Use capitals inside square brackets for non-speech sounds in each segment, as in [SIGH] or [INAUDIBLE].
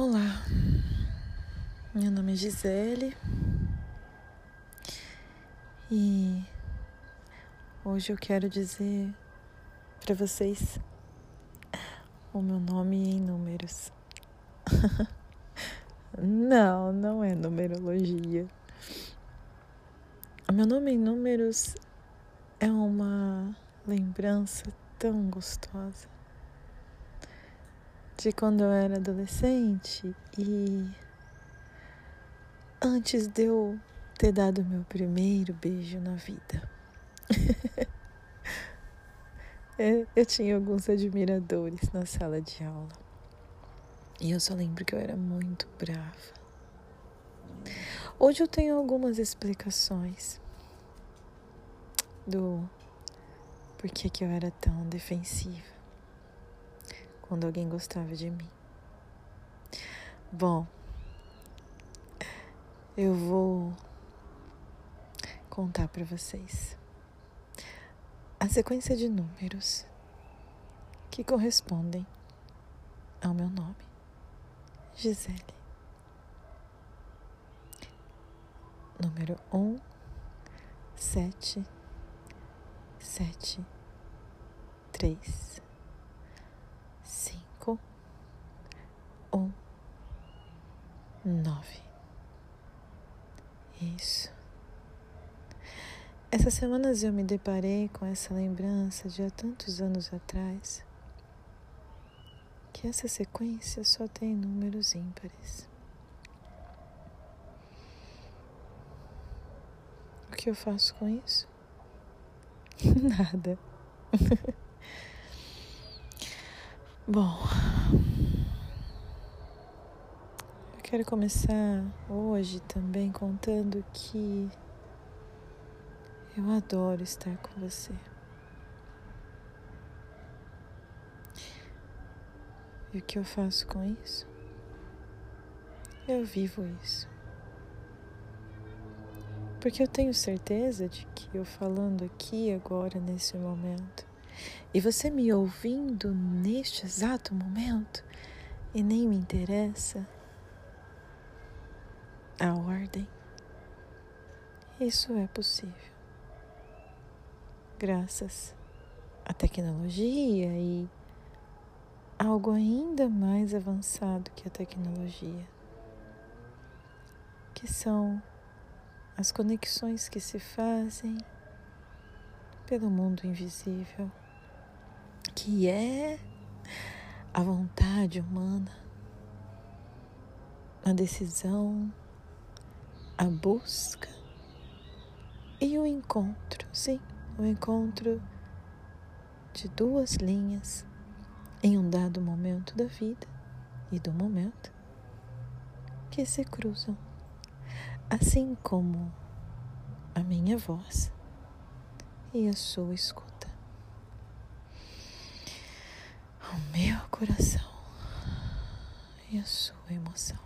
Olá, meu nome é Gisele e hoje eu quero dizer para vocês o meu nome em números. [LAUGHS] não, não é numerologia. O meu nome em números é uma lembrança tão gostosa de quando eu era adolescente e antes de eu ter dado meu primeiro beijo na vida. [LAUGHS] eu tinha alguns admiradores na sala de aula. E eu só lembro que eu era muito brava. Hoje eu tenho algumas explicações do porquê que eu era tão defensiva quando alguém gostava de mim. Bom, eu vou contar para vocês a sequência de números que correspondem ao meu nome, Gisele. Número um, sete, sete, três cinco, um, nove. Isso. Essas semanas eu me deparei com essa lembrança de há tantos anos atrás que essa sequência só tem números ímpares. O que eu faço com isso? [LAUGHS] Nada. [LAUGHS] Bom, eu quero começar hoje também contando que eu adoro estar com você. E o que eu faço com isso? Eu vivo isso. Porque eu tenho certeza de que eu falando aqui agora, nesse momento, e você me ouvindo neste exato momento e nem me interessa a ordem. Isso é possível. Graças à tecnologia e algo ainda mais avançado que a tecnologia, que são as conexões que se fazem pelo mundo invisível que é a vontade humana, a decisão, a busca e o encontro, sim, o encontro de duas linhas em um dado momento da vida e do momento que se cruzam, assim como a minha voz e a sua escuta. O meu coração e a sua emoção.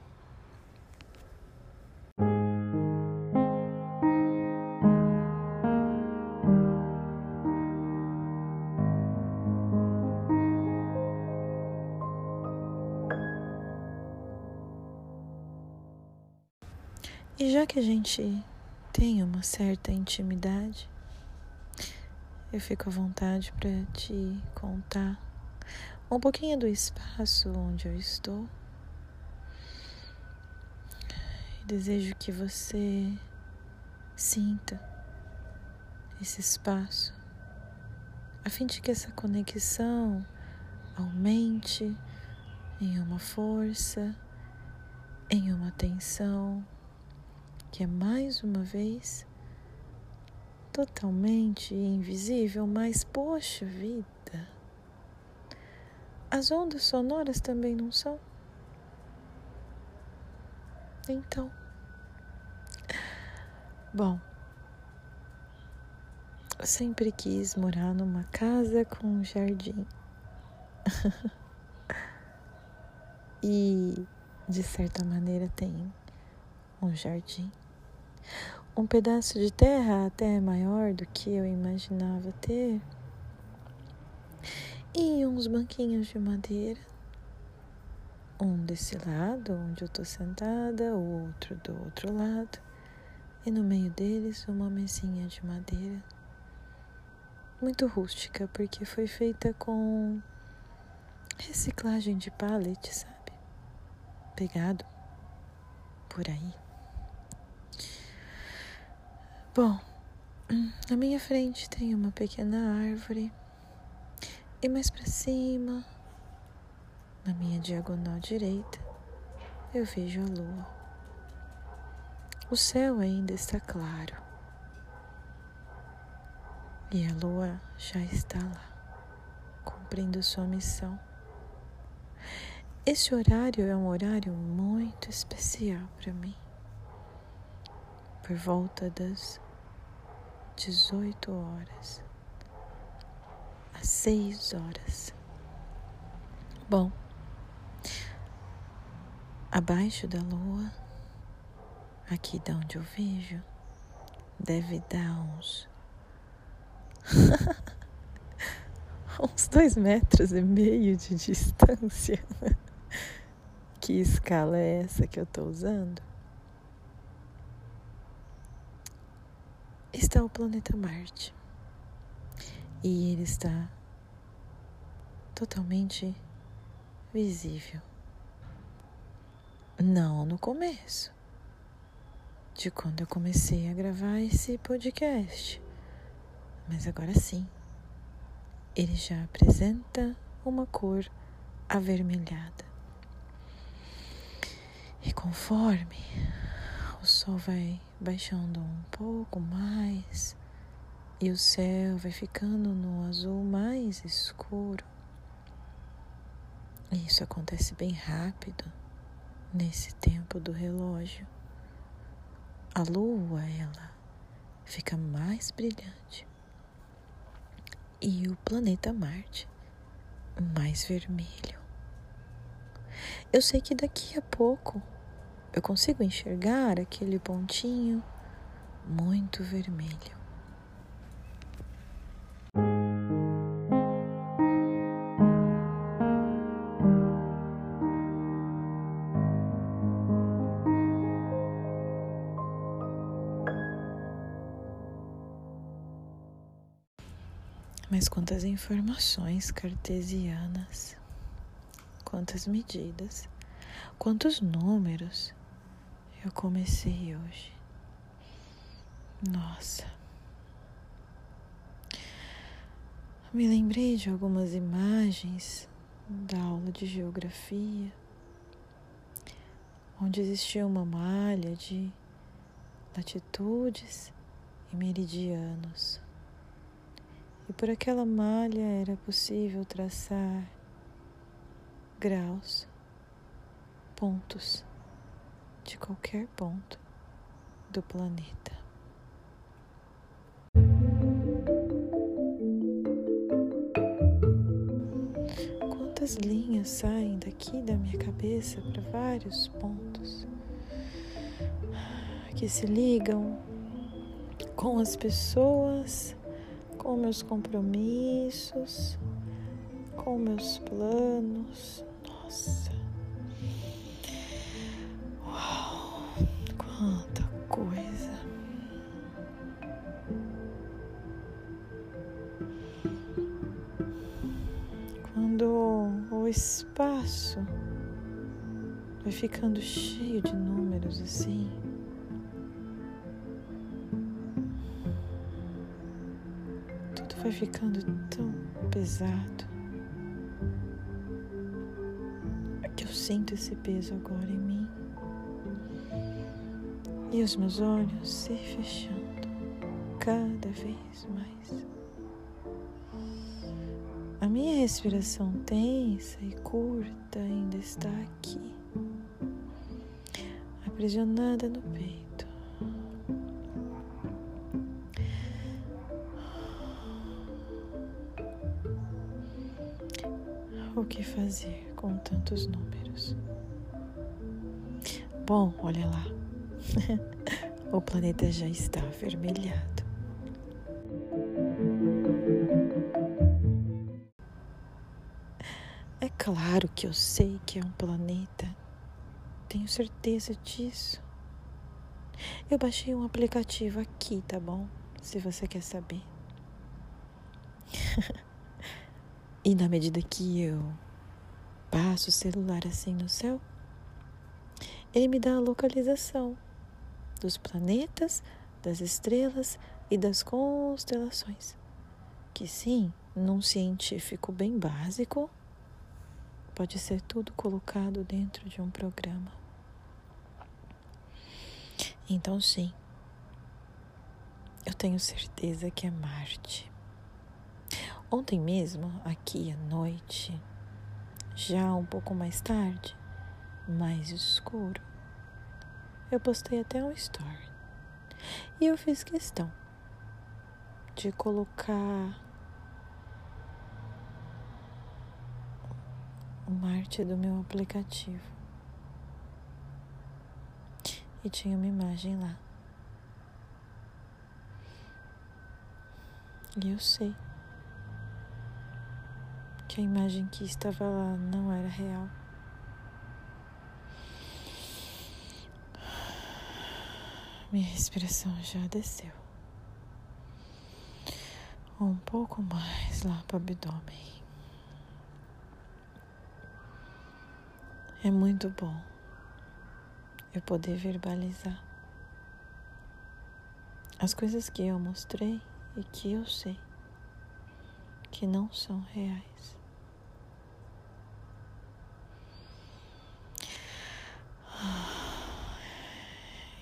E já que a gente tem uma certa intimidade, eu fico à vontade para te contar um pouquinho do espaço onde eu estou. Desejo que você sinta esse espaço, a fim de que essa conexão aumente em uma força, em uma tensão que é mais uma vez totalmente invisível, mas poxa vida as ondas sonoras também não são? Então. Bom, eu sempre quis morar numa casa com um jardim. [LAUGHS] e, de certa maneira, tem um jardim. Um pedaço de terra até maior do que eu imaginava ter e uns banquinhos de madeira, Um desse lado, onde eu estou sentada, o outro do outro lado, e no meio deles uma mesinha de madeira muito rústica, porque foi feita com reciclagem de pallet, sabe? Pegado por aí. Bom, na minha frente tem uma pequena árvore e mais para cima, na minha diagonal direita, eu vejo a lua. O céu ainda está claro e a lua já está lá, cumprindo sua missão. Esse horário é um horário muito especial para mim. Por volta das 18 horas às 6 horas. Bom, abaixo da lua, aqui de onde eu vejo, deve dar uns [LAUGHS] uns dois metros e meio de distância. [LAUGHS] Que escala é essa que eu estou usando? Está o planeta Marte. E ele está totalmente visível. Não no começo, de quando eu comecei a gravar esse podcast, mas agora sim, ele já apresenta uma cor avermelhada. E conforme o sol vai baixando um pouco mais e o céu vai ficando no azul mais escuro, e isso acontece bem rápido nesse tempo do relógio. A lua, ela fica mais brilhante e o planeta Marte mais vermelho. Eu sei que daqui a pouco eu consigo enxergar aquele pontinho muito vermelho. Mas quantas informações cartesianas, quantas medidas, quantos números eu comecei hoje. Nossa. Me lembrei de algumas imagens da aula de geografia, onde existia uma malha de latitudes e meridianos e por aquela malha era possível traçar graus, pontos de qualquer ponto do planeta. Quantas linhas saem daqui da minha cabeça para vários pontos que se ligam com as pessoas com meus compromissos, com meus planos. Nossa, uau, quanta coisa. Quando o espaço vai ficando cheio de números assim. Vai ficando tão pesado que eu sinto esse peso agora em mim e os meus olhos se fechando cada vez mais. A minha respiração tensa e curta ainda está aqui, aprisionada no peito. Fazer com tantos números. Bom, olha lá. [LAUGHS] o planeta já está avermelhado. É Claro que eu sei que é um planeta. Tenho certeza disso. Eu baixei um aplicativo aqui, tá bom? Se você quer saber. [LAUGHS] e na medida que eu passo o celular assim no céu, ele me dá a localização dos planetas, das estrelas e das constelações. Que sim, num científico bem básico, pode ser tudo colocado dentro de um programa. Então, sim, eu tenho certeza que é Marte. Ontem mesmo, aqui à noite, já um pouco mais tarde, mais escuro, eu postei até um story. E eu fiz questão de colocar o Marte do meu aplicativo. E tinha uma imagem lá. E eu sei que a imagem que estava lá não era real. Minha respiração já desceu. Um pouco mais lá para o abdômen. É muito bom eu poder verbalizar as coisas que eu mostrei e que eu sei que não são reais.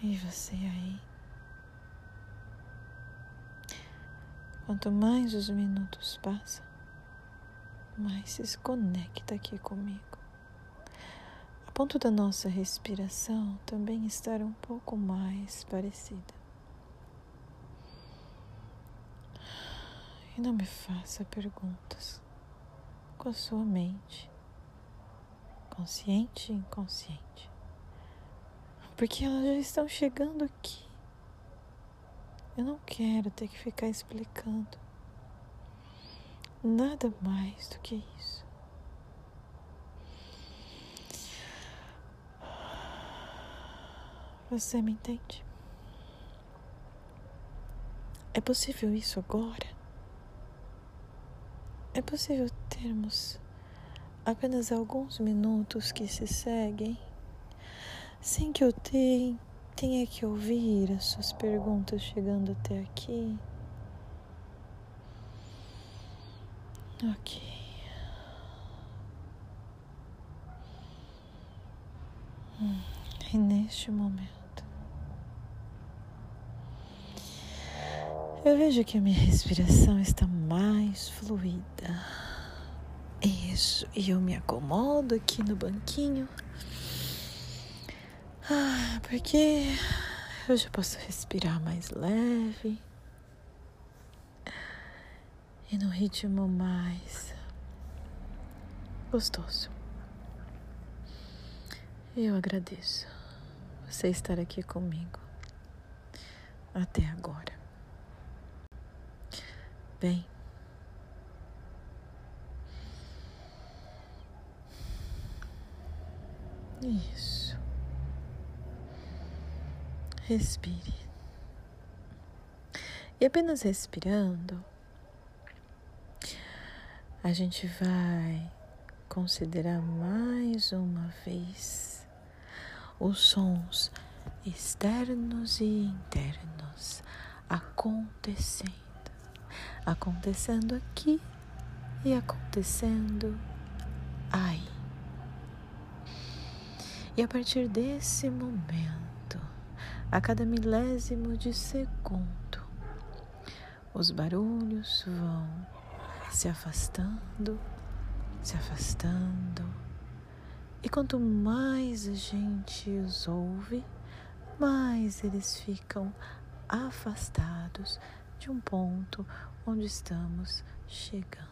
E você aí? Quanto mais os minutos passam, mais se conecta aqui comigo. A ponto da nossa respiração também estar um pouco mais parecida. E não me faça perguntas com a sua mente, consciente e inconsciente, porque elas já estão chegando aqui. Eu não quero ter que ficar explicando nada mais do que isso. Você me entende? É possível isso agora? É possível termos apenas alguns minutos que se seguem sem que eu tenha que ouvir as suas perguntas chegando até aqui? Ok. Hum, e neste momento. Eu vejo que a minha respiração está mais fluida. Isso, e eu me acomodo aqui no banquinho. Ah, porque eu já posso respirar mais leve e no ritmo mais gostoso. Eu agradeço você estar aqui comigo até agora. Bem, isso. Respire. E apenas respirando, a gente vai considerar mais uma vez os sons externos e internos acontecendo acontecendo aqui e acontecendo aí. E a partir desse momento, a cada milésimo de segundo, os barulhos vão se afastando, se afastando. E quanto mais a gente os ouve, mais eles ficam afastados de um ponto onde estamos chegando.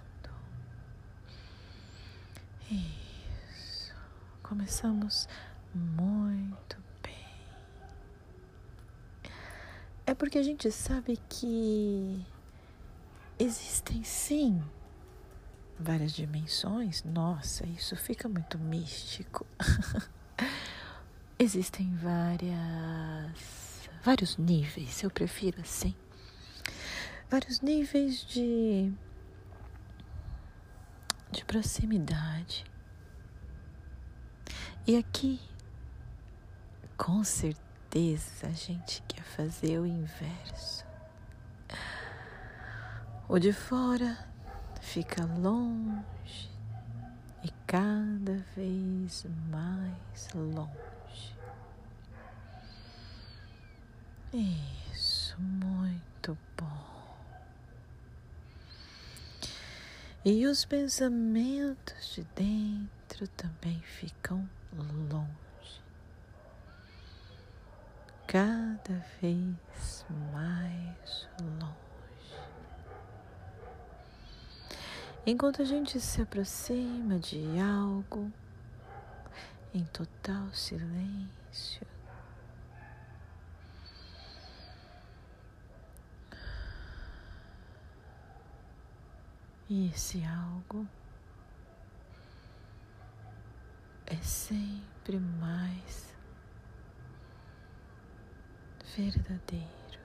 Isso. Começamos muito bem. É porque a gente sabe que existem sim várias dimensões, nossa, isso fica muito místico. [LAUGHS] Existem várias vários níveis, eu prefiro assim. Vários níveis de de proximidade. E aqui, com certeza, a gente quer fazer o inverso. O de fora fica longe e cada vez mais longe. Isso, muito bom. E os pensamentos de dentro também ficam longe, cada vez mais longe. Enquanto a gente se aproxima de algo em total silêncio, e esse algo é sempre mais verdadeiro.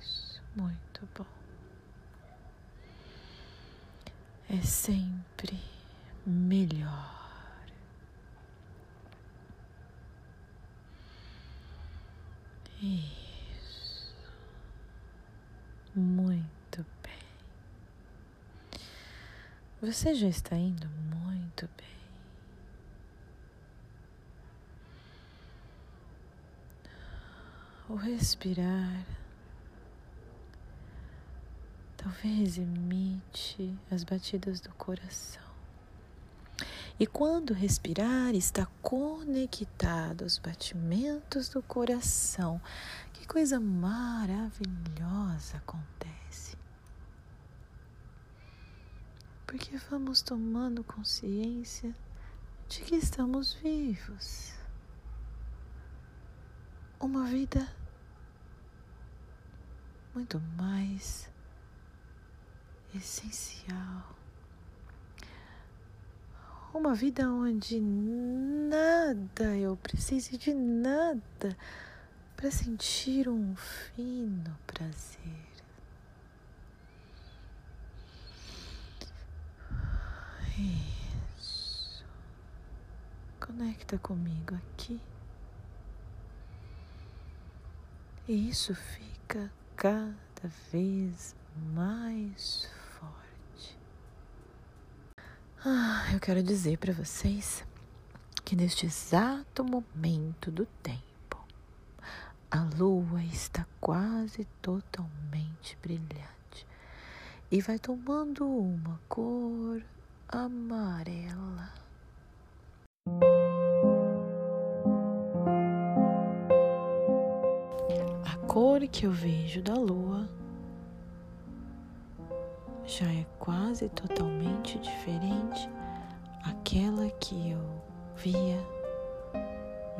Isso, muito bom. é sempre melhor. Isso. Muito bem. Você já está indo muito bem. O respirar talvez imite as batidas do coração. E quando respirar, está conectado aos batimentos do coração. Que coisa maravilhosa acontece. Porque vamos tomando consciência de que estamos vivos. Uma vida muito mais essencial. Uma vida onde nada eu precise de nada para sentir um fino prazer. Isso. Conecta comigo aqui. E isso fica cada vez mais ah, eu quero dizer para vocês que neste exato momento do tempo, a lua está quase totalmente brilhante e vai tomando uma cor amarela. Cor que eu vejo da lua já é quase totalmente diferente aquela que eu via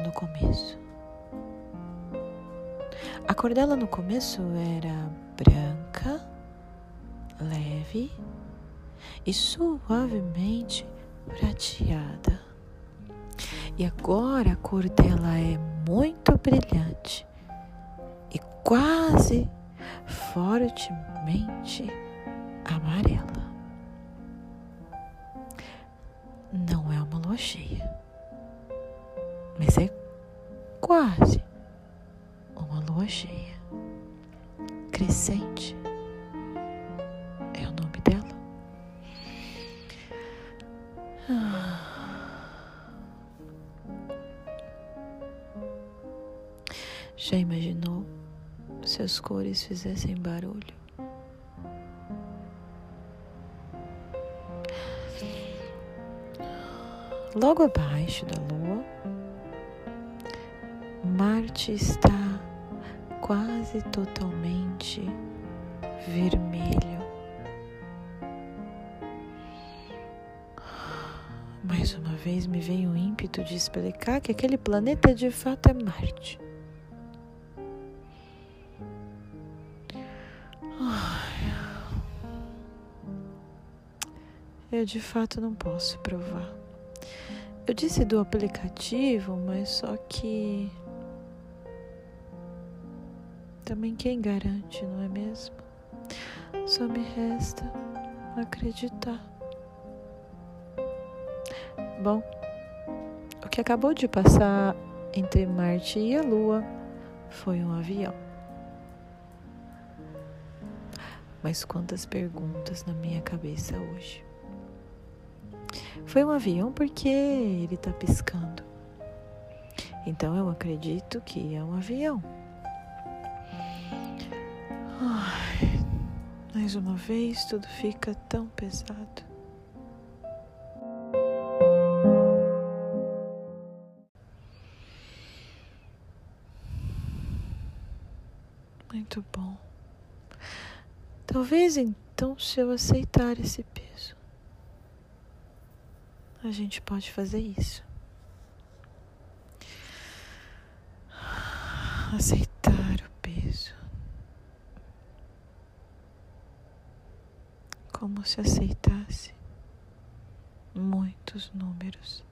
no começo. A cor dela no começo era branca, leve e suavemente prateada. E agora a cor dela é muito brilhante quase fortemente amarela. Não é uma lua cheia, mas é quase uma lua cheia. Crescente as cores fizessem barulho? Logo abaixo da Lua, Marte está quase totalmente vermelho. Mais uma vez me vem o ímpeto de explicar que aquele planeta de fato é Marte. Eu de fato não posso provar. Eu disse do aplicativo, mas só que. Também quem garante, não é mesmo? Só me resta acreditar. Bom, o que acabou de passar entre Marte e a Lua foi um avião. Mas quantas perguntas na minha cabeça hoje. Foi um avião porque ele está piscando. Então eu acredito que é um avião. Ai, mais uma vez tudo fica tão pesado. Muito bom. Talvez então, se eu aceitar esse peso, a gente pode fazer isso. Aceitar o peso. Como se aceitasse muitos números.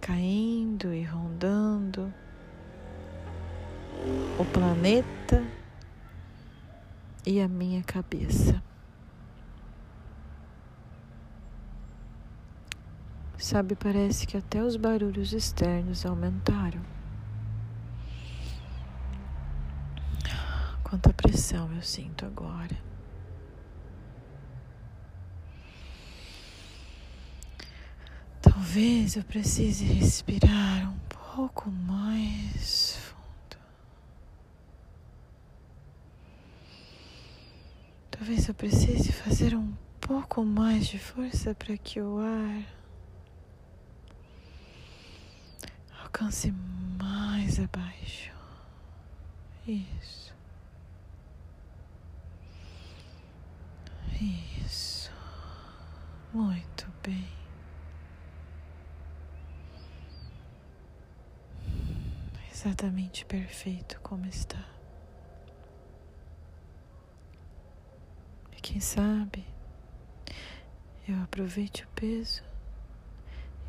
Caindo e rondando o planeta e a minha cabeça. Sabe, parece que até os barulhos externos aumentaram. Quanta pressão eu sinto agora. Talvez eu precise respirar um pouco mais Talvez eu precise fazer um pouco mais de força para que o ar alcance mais abaixo. Isso. Isso. Muito bem. Exatamente perfeito como está. Quem sabe eu aproveite o peso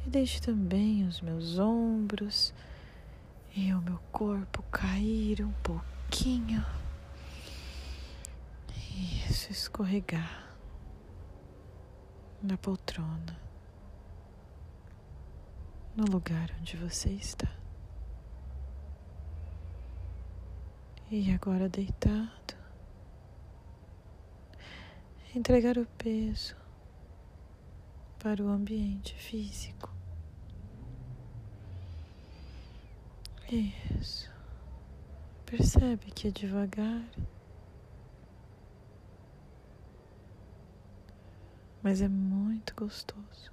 e deixe também os meus ombros e o meu corpo cair um pouquinho. Isso, escorregar na poltrona, no lugar onde você está. E agora deitado entregar o peso para o ambiente físico. Isso. Percebe que é devagar, mas é muito gostoso.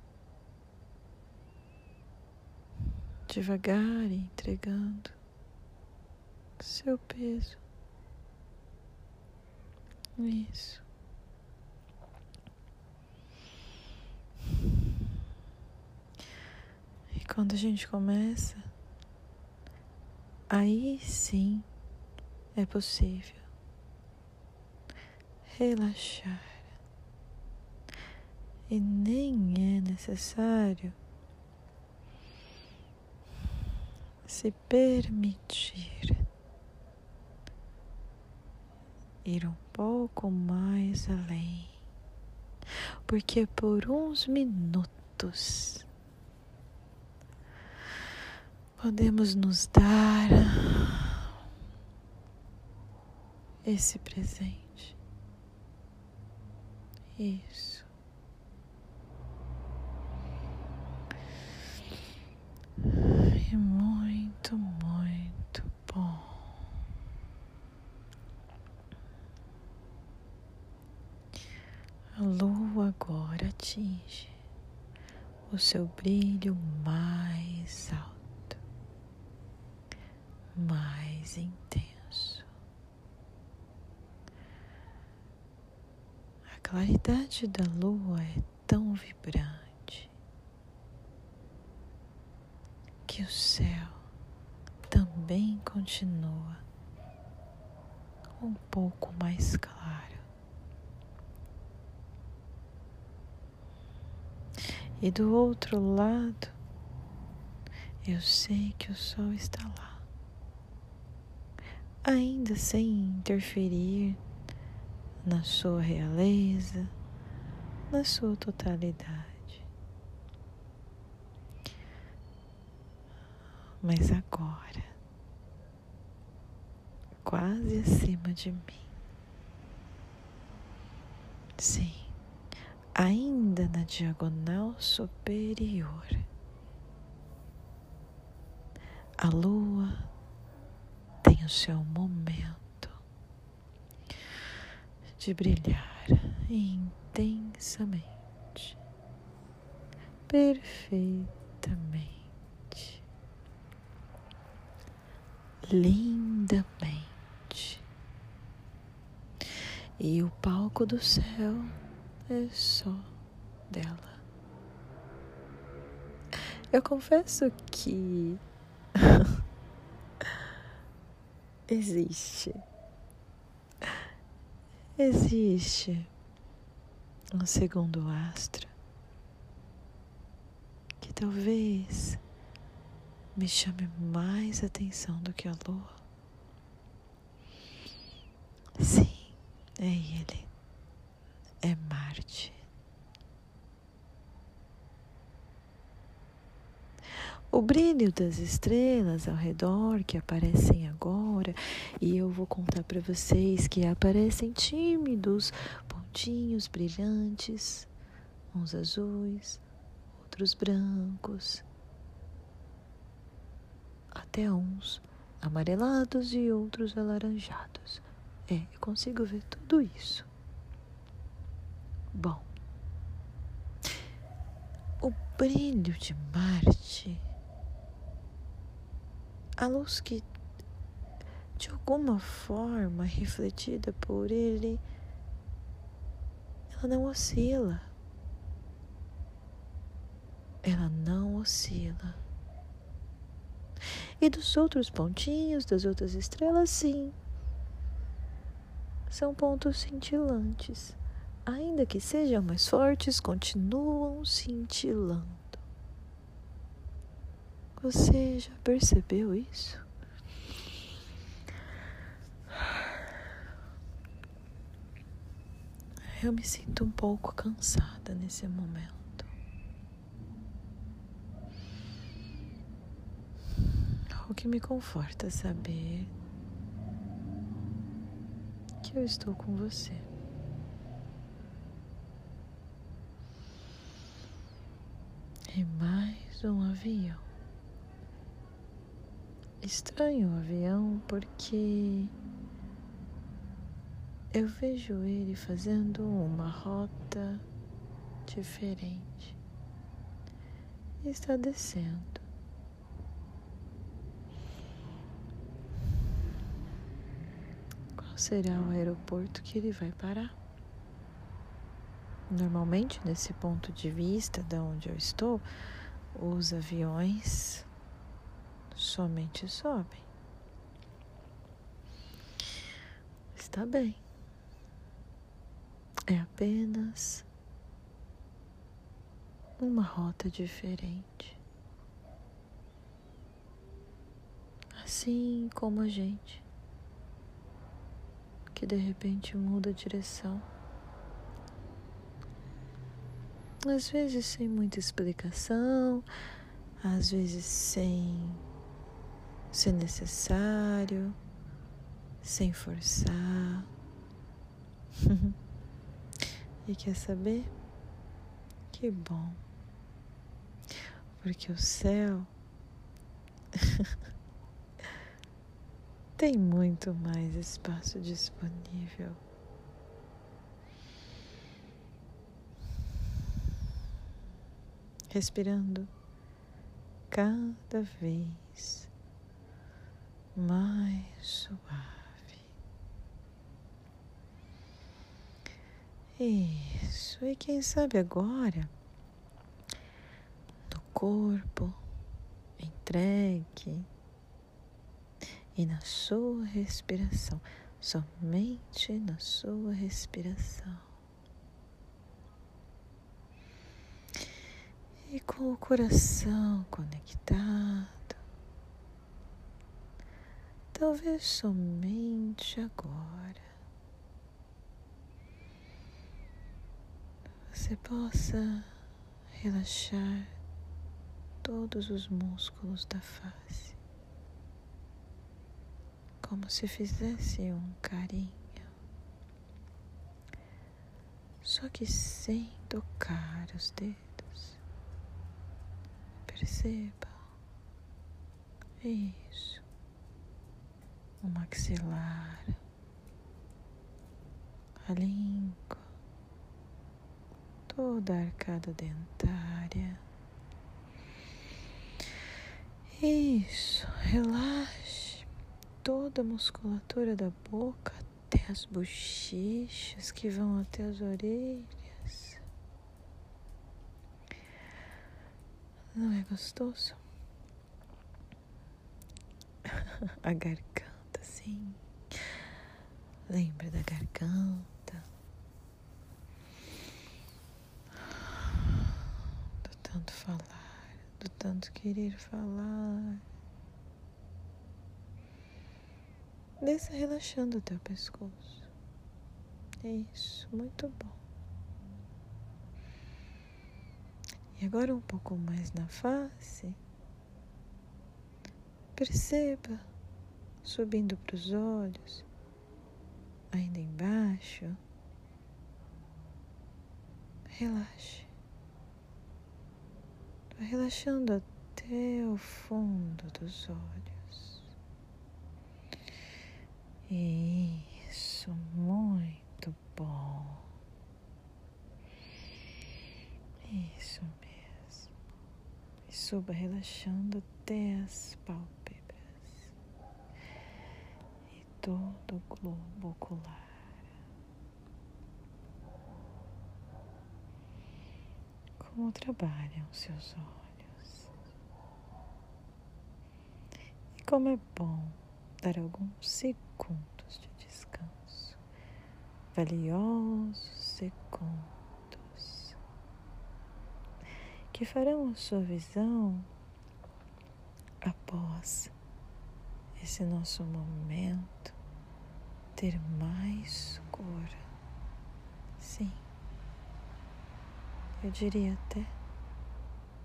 Devagar e entregando seu peso. Isso. quando a gente começa, aí sim é possível relaxar. E nem é necessário se permitir ir um pouco mais além, porque por uns minutos podemos nos dar esse presente. Isso. E muito, muito bom. A lua agora atinge o seu brilho mais alto mais intenso. A claridade da lua é tão vibrante que o céu também continua um pouco mais claro. E do outro lado, eu sei que o sol está lá ainda sem interferir na sua realeza, na sua totalidade. Mas agora, quase acima de mim, sim, ainda na diagonal superior a lua o seu momento de brilhar intensamente, perfeitamente, lindamente. E o palco do céu é só dela. Eu confesso que [LAUGHS] Existe. Existe um segundo astro que talvez me chame mais atenção do que a lua. Sim, é ele. É Marte. O brilho das estrelas ao redor que aparecem agora, e eu vou contar para vocês que aparecem tímidos pontinhos brilhantes, uns azuis, outros brancos, até uns amarelados e outros alaranjados. É, eu consigo ver tudo isso. Bom, o brilho de Marte a luz que de alguma forma refletida por ele, ela não oscila. Ela não oscila. E dos outros pontinhos, das outras estrelas, sim. São pontos cintilantes. Ainda que sejam mais fortes, continuam cintilando. Você já percebeu isso? Eu me sinto um pouco cansada nesse momento. O que me conforta saber que eu estou com você. E mais um avião estranho o avião porque eu vejo ele fazendo uma rota diferente. Está descendo. Qual será o aeroporto que ele vai parar? Normalmente, nesse ponto de vista de onde eu estou, os aviões somente sobem. Está bem. É apenas uma rota diferente. Assim como a gente, que de repente muda a direção. Às vezes sem muita explicação, às vezes sem se necessário, sem forçar. [LAUGHS] e quer saber? Que bom, porque o céu [LAUGHS] tem muito mais espaço disponível. Respirando cada vez mais suave. Isso, e quem sabe agora, no corpo, entregue e na sua respiração, somente na sua respiração. e com o coração conectado. Talvez somente agora você possa relaxar todos os músculos da face, como se fizesse um carinho, só que sem tocar os dedos. Perceba isso, o maxilar, a língua, toda a arcada dentária isso, relaxe toda a musculatura da boca até as bochechas que vão até as orelhas. Não é gostoso? [LAUGHS] A garganta, sim. Lembre da garganta. Do tanto falar do tanto querer falar. Desça relaxando o teu pescoço. É isso, muito bom. E agora um pouco mais na face. Perceba subindo para os olhos, ainda embaixo. Relaxe. Vai relaxando até o fundo dos olhos. Isso, muito bom. Isso mesmo. E suba relaxando até as pálpebras todo o globo ocular. como trabalham seus olhos. E como é bom dar alguns segundos de descanso, valiosos segundos, que farão a sua visão após esse nosso momento ter mais cor. Sim eu diria até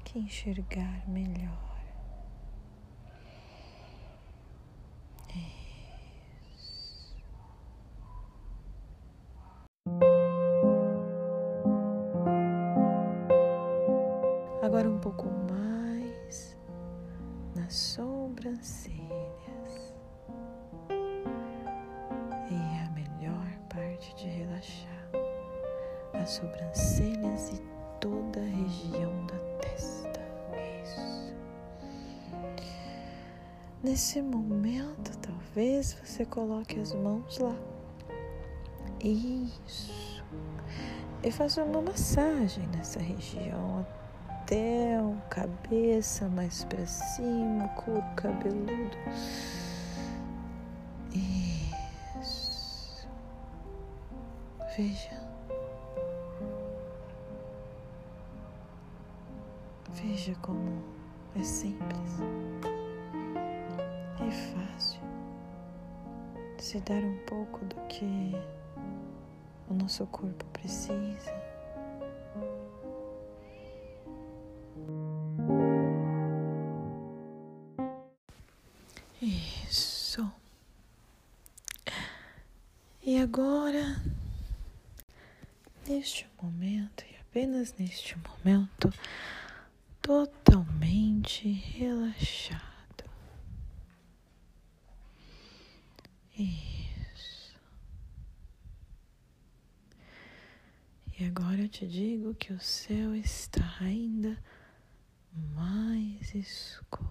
que enxergar melhor. Coloque as mãos lá. Isso. E faça uma massagem nessa região até a cabeça mais para cima, couro cabeludo. Isso. Veja Veja como é simples, se dar um pouco do que o nosso corpo precisa. Isso. E agora, neste momento, e apenas neste momento, totalmente relaxado. Isso. E agora eu te digo que o céu está ainda mais escuro.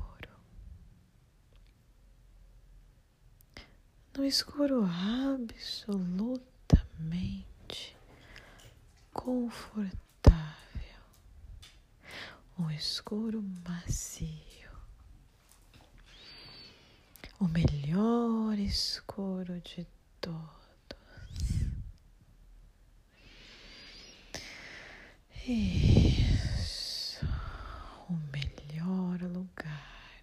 No escuro absolutamente confortável um escuro macio, o melhor escuro de todos. Isso. O melhor lugar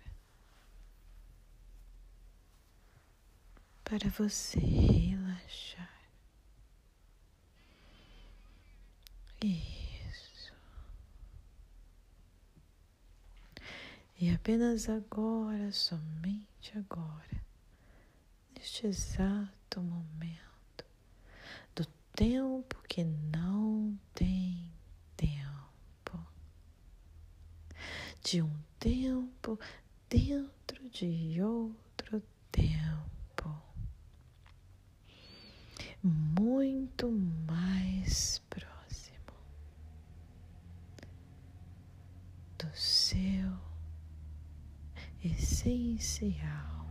para você relaxar. Isso. E apenas agora, somente agora, neste exato momento do tempo que de um tempo dentro de outro tempo, muito mais próximo do seu essencial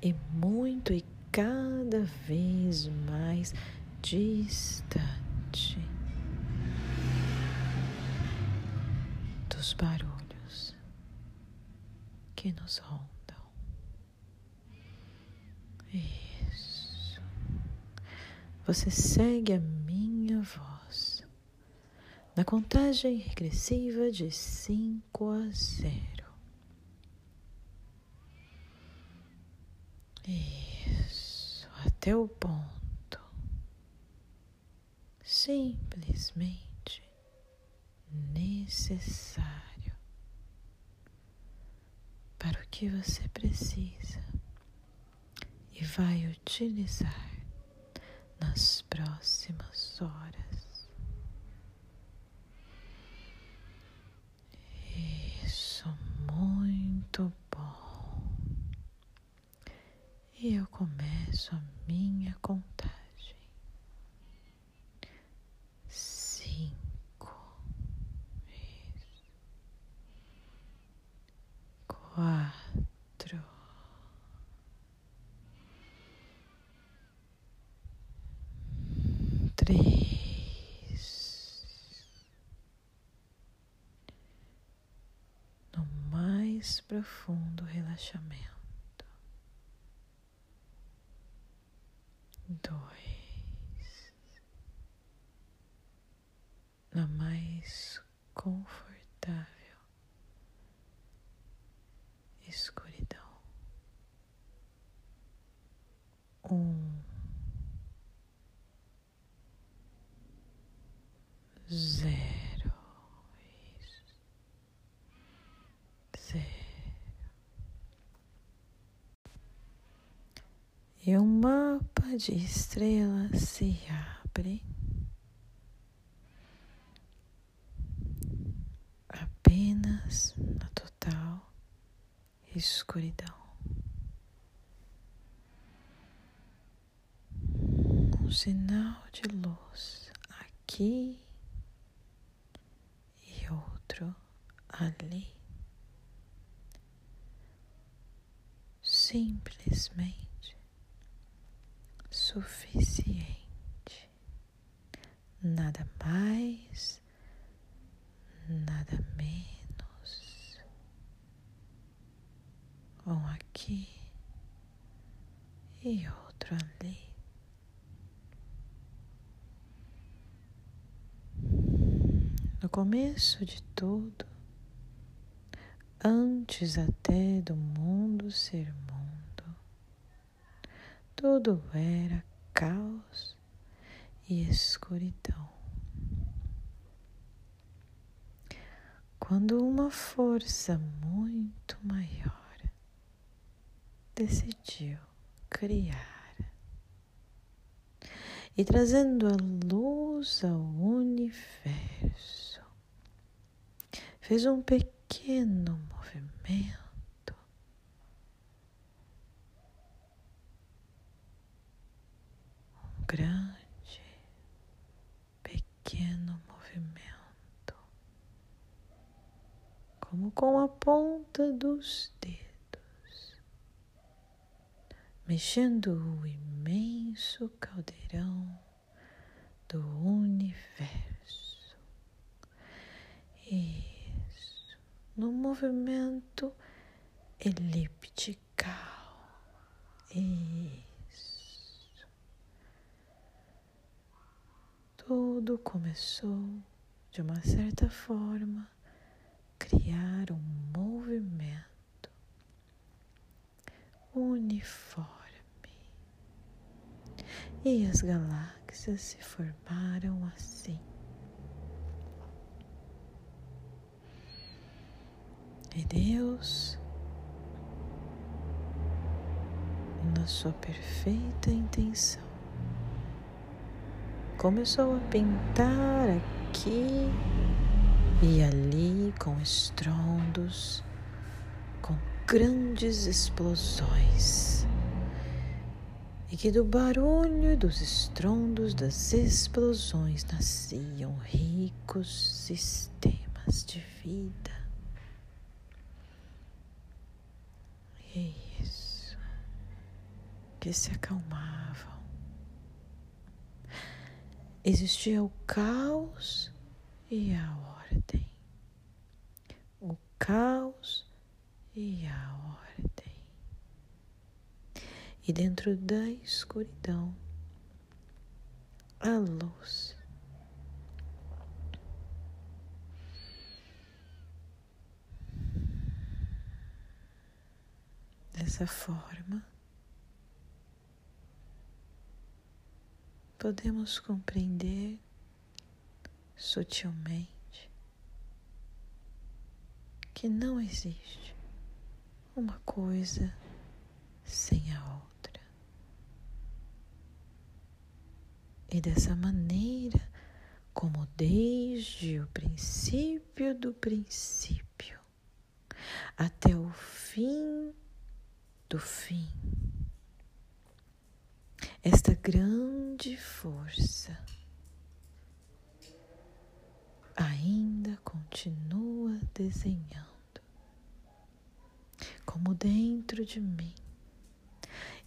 e muito e cada vez mais distante dos barulhos que nos rondam. Isso. Você segue a minha voz. Na contagem regressiva de cinco a zero. Isso, até o ponto. Simplesmente necessário. Para o que você precisa. E vai utilizar nas próximas horas. Isso, muito bom. E eu começo a minha contagem. Cinco, isso. quatro, três, no mais profundo relaxamento. dois, na mais confortável escuridão. Um, zero, isso, zero. E um mapa de estrelas se abre. Apenas na total escuridão. Um sinal de luz aqui e outro ali. Simplesmente suficiente. Nada mais, nada menos. Um aqui e outro ali. No começo de tudo, antes até do mundo ser mundo, tudo era caos e escuridão. Quando uma força muito maior decidiu criar. E trazendo a luz ao universo, fez um pequeno movimento. Um grande, pequeno movimento, como com a ponta dos dedos, mexendo o imenso caldeirão do universo. Isso, no movimento eliptical. Isso. Tudo começou de uma certa forma criar um movimento universal uniforme. E as galáxias se formaram assim. E Deus, na sua perfeita intenção, começou a pintar aqui e ali com estrondos, com grandes explosões. E que do barulho dos estrondos das explosões nasciam ricos sistemas de vida. E é isso, que se acalmavam. Existia o caos e a ordem. O caos e a ordem. E dentro da escuridão, a luz. Dessa forma, podemos compreender sutilmente que não existe uma coisa sem a outra. E dessa maneira, como desde o princípio do princípio até o fim do fim, esta grande força ainda continua desenhando, como dentro de mim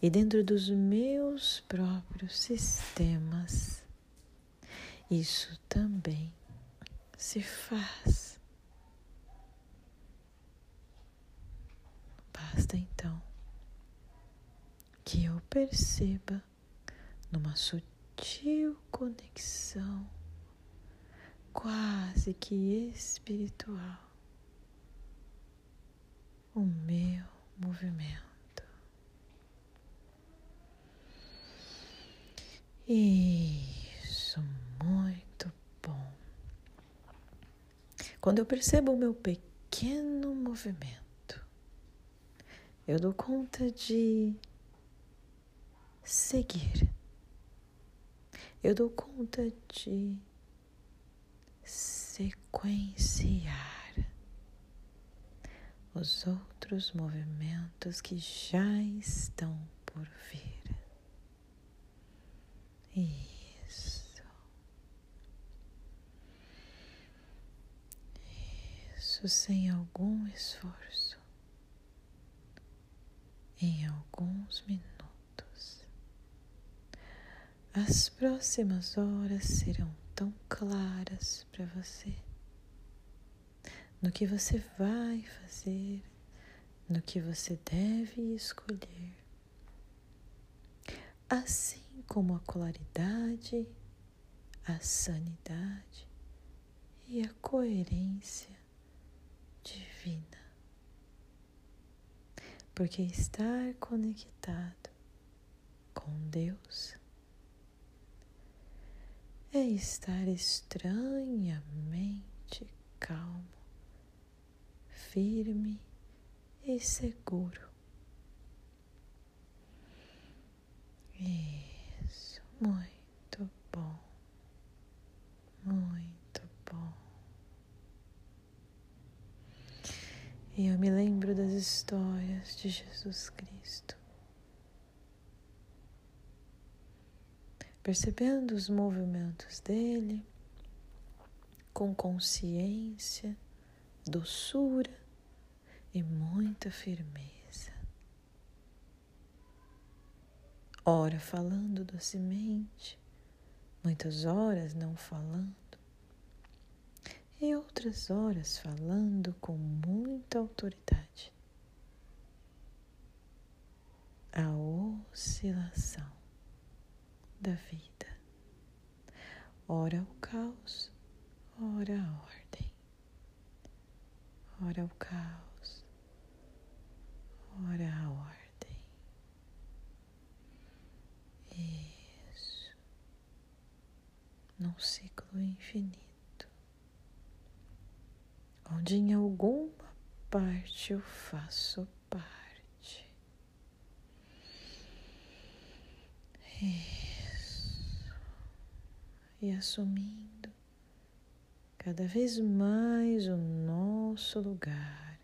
e dentro dos meus próprios sistemas, isso também se faz. Basta então que eu perceba numa sutil conexão quase que espiritual o meu movimento. Isso, muito bom. Quando eu percebo o meu pequeno movimento, eu dou conta de seguir. Eu dou conta de sequenciar os outros movimentos que já estão por vir. Isso. Isso sem algum esforço. Em alguns minutos. As próximas horas serão tão claras para você no que você vai fazer, no que você deve escolher. Assim como a claridade, a sanidade e a coerência divina. Porque estar conectado com Deus é estar estranhamente calmo, firme e seguro. Muito bom, muito bom. E eu me lembro das histórias de Jesus Cristo. percebendo os movimentos dele com consciência, doçura e muita firmeza. Ora falando docemente, muitas horas não falando, e outras horas falando com muita autoridade. A oscilação da vida. Ora o caos, ora a ordem. Ora o caos, ora a ordem. Isso. Num ciclo infinito, onde em alguma parte eu faço parte. Isso. E assumindo cada vez mais o nosso lugar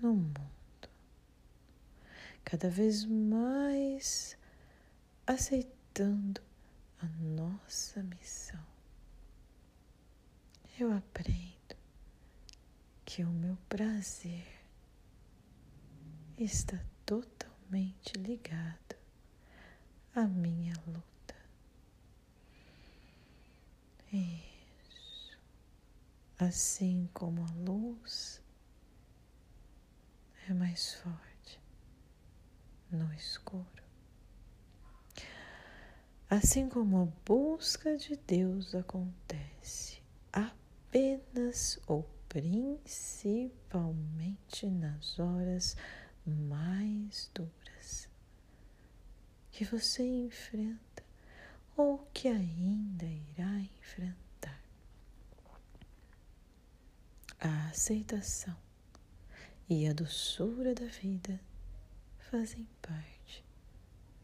no mundo, cada vez mais aceitando a nossa missão. Eu aprendo que o meu prazer está totalmente ligado à minha luta. Isso. Assim como a luz é mais forte no escuro. Assim como a busca de Deus acontece apenas ou principalmente nas horas mais duras que você enfrenta ou que ainda irá enfrentar. A aceitação e a doçura da vida fazem parte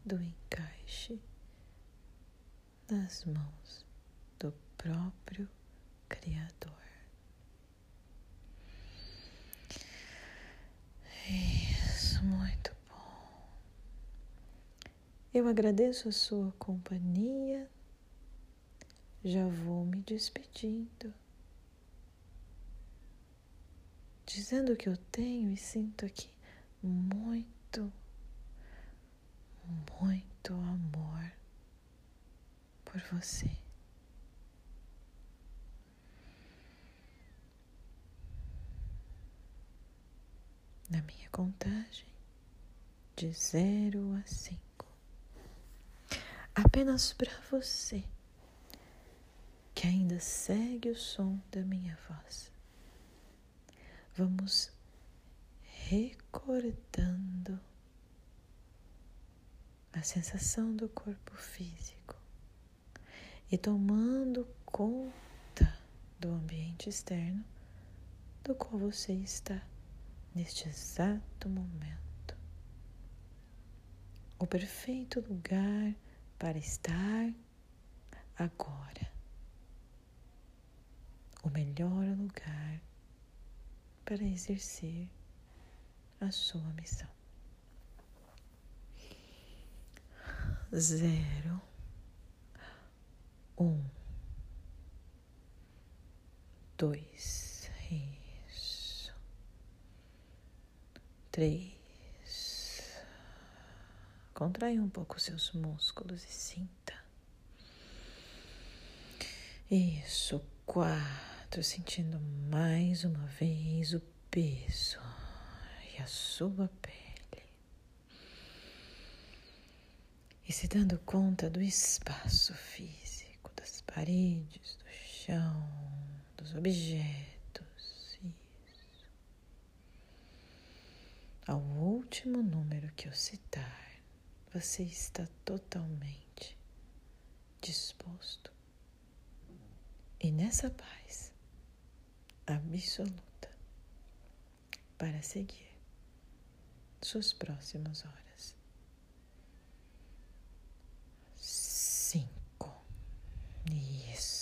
do encaixe nas mãos do próprio Criador. Isso, muito bom. Eu agradeço a sua companhia. Já vou me despedindo. Dizendo que eu tenho e sinto aqui muito, muito amor por você. Na minha contagem de zero a cinco, apenas para você que ainda segue o som da minha voz. Vamos recordando a sensação do corpo físico e tomando conta do ambiente externo do qual você está neste exato momento. O perfeito lugar para estar agora. O melhor lugar para exercer a sua missão. Zero um, dois, isso, três. Contrai um pouco seus músculos e sinta. Isso, quatro, sentindo mais uma vez o peso e a sua pele. E se dando conta do espaço físico paredes, do chão, dos objetos. Isso. Ao último número que eu citar, você está totalmente disposto. E nessa paz absoluta para seguir suas próximas horas. Yes.